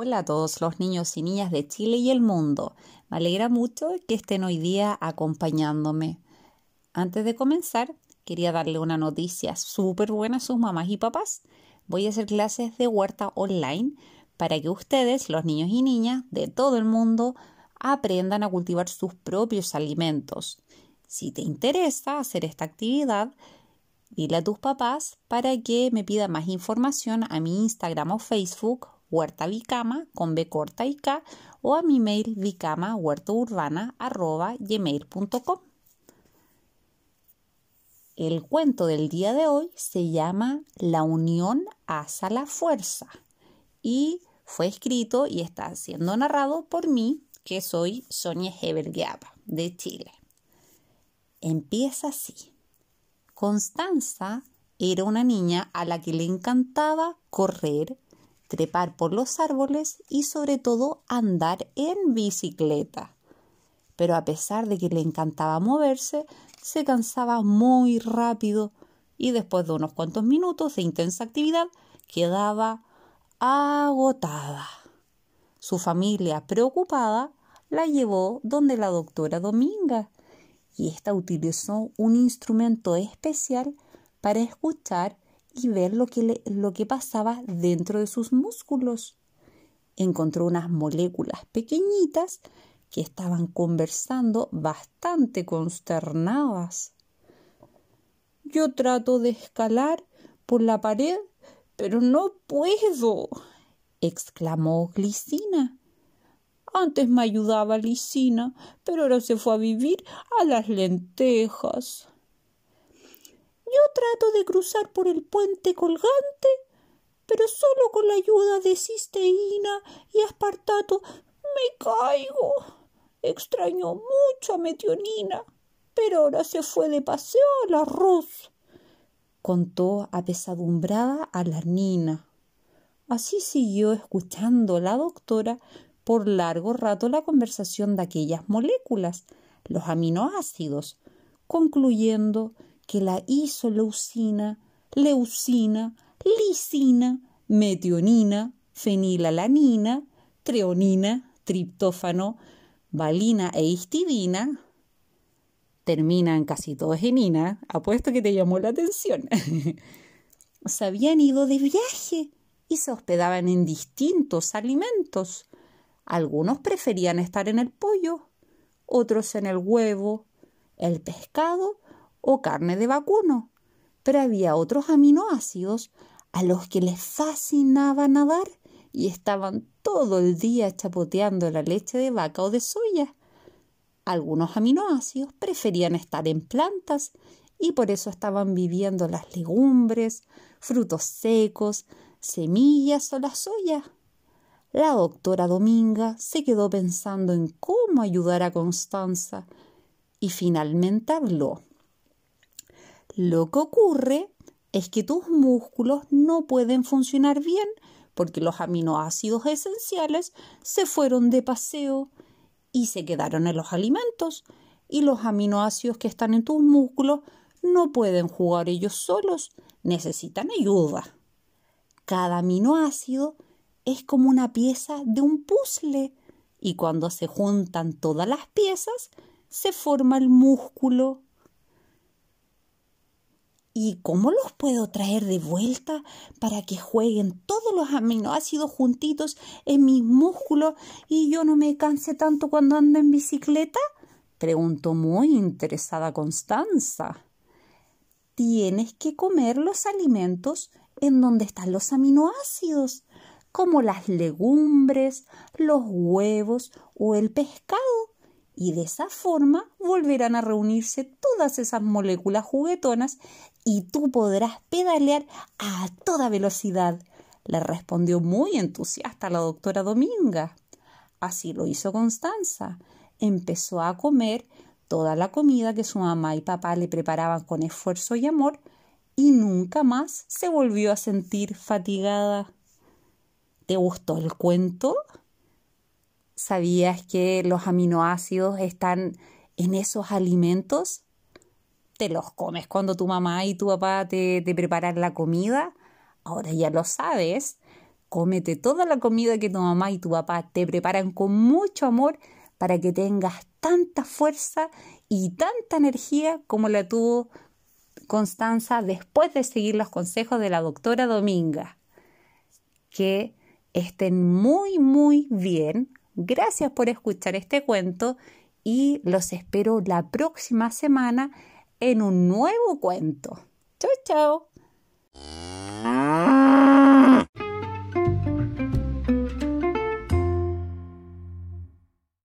Hola a todos los niños y niñas de Chile y el mundo. Me alegra mucho que estén hoy día acompañándome. Antes de comenzar, quería darle una noticia súper buena a sus mamás y papás. Voy a hacer clases de huerta online para que ustedes, los niños y niñas de todo el mundo, aprendan a cultivar sus propios alimentos. Si te interesa hacer esta actividad, dile a tus papás para que me pidan más información a mi Instagram o Facebook huerta vicama con B corta y K o a mi mail vicama arroba gmail.com. El cuento del día de hoy se llama La unión hace la fuerza y fue escrito y está siendo narrado por mí, que soy Sonia Hebergeaba, de Chile. Empieza así. Constanza era una niña a la que le encantaba correr, trepar por los árboles y sobre todo andar en bicicleta. Pero a pesar de que le encantaba moverse, se cansaba muy rápido y después de unos cuantos minutos de intensa actividad quedaba agotada. Su familia, preocupada, la llevó donde la doctora Dominga y ésta utilizó un instrumento especial para escuchar y ver lo que, lo que pasaba dentro de sus músculos. Encontró unas moléculas pequeñitas que estaban conversando bastante consternadas. Yo trato de escalar por la pared, pero no puedo, exclamó Glicina. Antes me ayudaba Licina, pero ahora se fue a vivir a las lentejas. Yo trato de cruzar por el puente colgante, pero solo con la ayuda de cisteína y aspartato me caigo. Extraño mucho a Metionina, pero ahora se fue de paseo al arroz. Contó apesadumbrada a la Nina. Así siguió escuchando la doctora por largo rato la conversación de aquellas moléculas, los aminoácidos, concluyendo que la isoleucina, leucina, lisina, metionina, fenilalanina, treonina, triptófano, valina e histidina terminan casi todos en ina, apuesto que te llamó la atención. se habían ido de viaje y se hospedaban en distintos alimentos. Algunos preferían estar en el pollo, otros en el huevo, el pescado o carne de vacuno, pero había otros aminoácidos a los que les fascinaba nadar y estaban todo el día chapoteando la leche de vaca o de soya. Algunos aminoácidos preferían estar en plantas y por eso estaban viviendo las legumbres, frutos secos, semillas o la soya. La doctora Dominga se quedó pensando en cómo ayudar a Constanza y finalmente habló. Lo que ocurre es que tus músculos no pueden funcionar bien porque los aminoácidos esenciales se fueron de paseo y se quedaron en los alimentos y los aminoácidos que están en tus músculos no pueden jugar ellos solos, necesitan ayuda. Cada aminoácido es como una pieza de un puzzle y cuando se juntan todas las piezas se forma el músculo. ¿Y cómo los puedo traer de vuelta para que jueguen todos los aminoácidos juntitos en mis músculos y yo no me canse tanto cuando ando en bicicleta? preguntó muy interesada Constanza. Tienes que comer los alimentos en donde están los aminoácidos, como las legumbres, los huevos o el pescado y de esa forma volverán a reunirse todas esas moléculas juguetonas y tú podrás pedalear a toda velocidad, le respondió muy entusiasta la doctora Dominga. Así lo hizo Constanza. Empezó a comer toda la comida que su mamá y papá le preparaban con esfuerzo y amor y nunca más se volvió a sentir fatigada. ¿Te gustó el cuento? ¿Sabías que los aminoácidos están en esos alimentos? ¿Te los comes cuando tu mamá y tu papá te, te preparan la comida? Ahora ya lo sabes. Cómete toda la comida que tu mamá y tu papá te preparan con mucho amor para que tengas tanta fuerza y tanta energía como la tuvo Constanza después de seguir los consejos de la doctora Dominga. Que estén muy, muy bien. Gracias por escuchar este cuento y los espero la próxima semana en un nuevo cuento. Chao, chao.